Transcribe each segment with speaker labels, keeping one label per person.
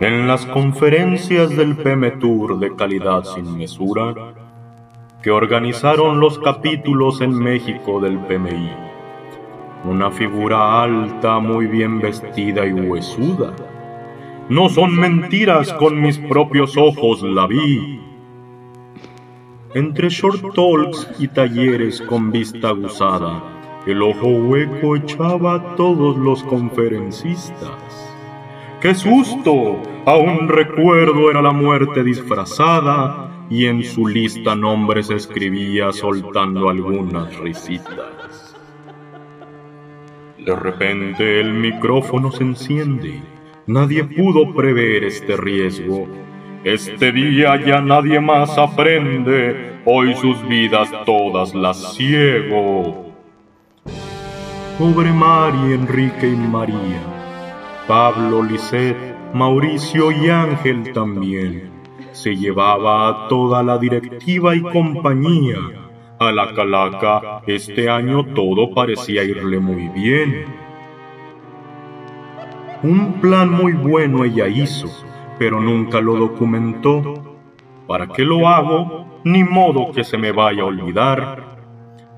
Speaker 1: En las conferencias del PMTUR de calidad sin mesura, que organizaron los capítulos en México del PMI, una figura alta, muy bien vestida y huesuda. No son mentiras, con mis propios ojos la vi. Entre short talks y talleres con vista aguzada, el ojo hueco echaba a todos los conferencistas. ¡Qué susto! Aún recuerdo era la muerte disfrazada y en su lista nombres escribía soltando algunas risitas. De repente el micrófono se enciende. Nadie pudo prever este riesgo. Este día ya nadie más aprende, hoy sus vidas todas las ciego. Pobre Mari, Enrique y María, Pablo, Lisset, Mauricio y Ángel también. Se llevaba a toda la directiva y compañía. A la calaca este año todo parecía irle muy bien. Un plan muy bueno ella hizo, pero nunca lo documentó. ¿Para qué lo hago? Ni modo que se me vaya a olvidar.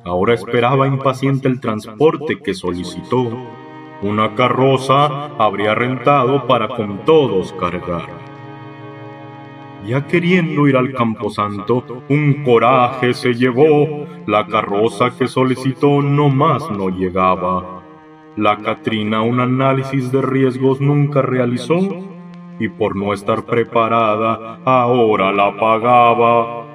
Speaker 1: Ahora esperaba impaciente el transporte que solicitó. Una carroza habría rentado para con todos cargar. Ya queriendo ir al camposanto, un coraje se llevó. La carroza que solicitó no más no llegaba. La Catrina un análisis de riesgos nunca realizó y por no estar preparada ahora la pagaba.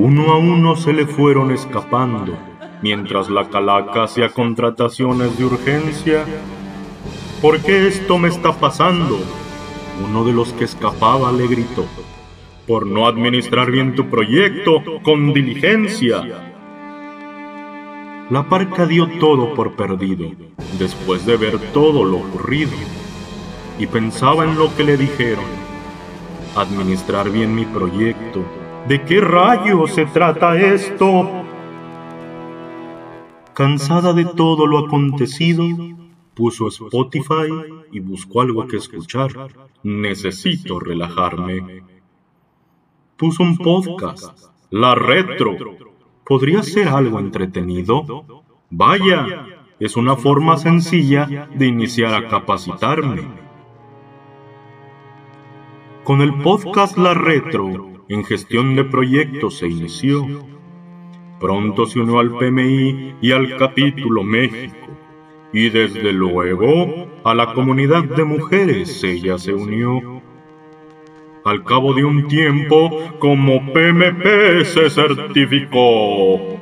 Speaker 1: Uno a uno se le fueron escapando, mientras la calaca hacía contrataciones de urgencia. ¿Por qué esto me está pasando? Uno de los que escapaba le gritó. Por no administrar bien tu proyecto con diligencia. La parca dio todo por perdido, después de ver todo lo ocurrido, y pensaba en lo que le dijeron. Administrar bien mi proyecto, ¿De qué rayos se trata esto? Cansada de todo lo acontecido, puso Spotify y buscó algo que escuchar. Necesito relajarme. Puso un podcast, La Retro. ¿Podría ser algo entretenido? Vaya, es una forma sencilla de iniciar a capacitarme. Con el podcast La Retro, en gestión de proyectos se inició. Pronto se unió al PMI y al capítulo México. Y desde luego a la comunidad de mujeres ella se unió. Al cabo de un tiempo, como PMP se certificó.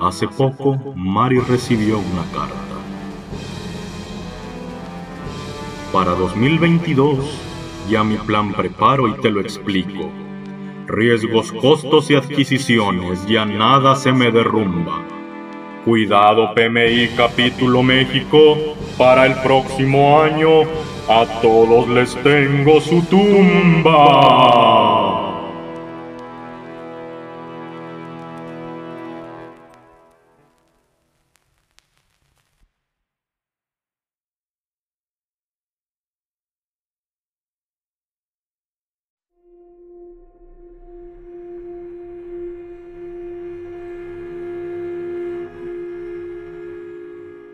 Speaker 1: Hace poco, Mari recibió una carta. Para 2022, ya mi plan preparo y te lo explico. Riesgos, costos y adquisiciones, ya nada se me derrumba. Cuidado PMI Capítulo México, para el próximo año a todos les tengo su tumba.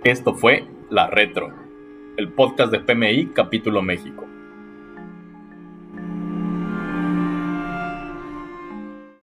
Speaker 2: Esto fue La Retro, el podcast de PMI Capítulo México.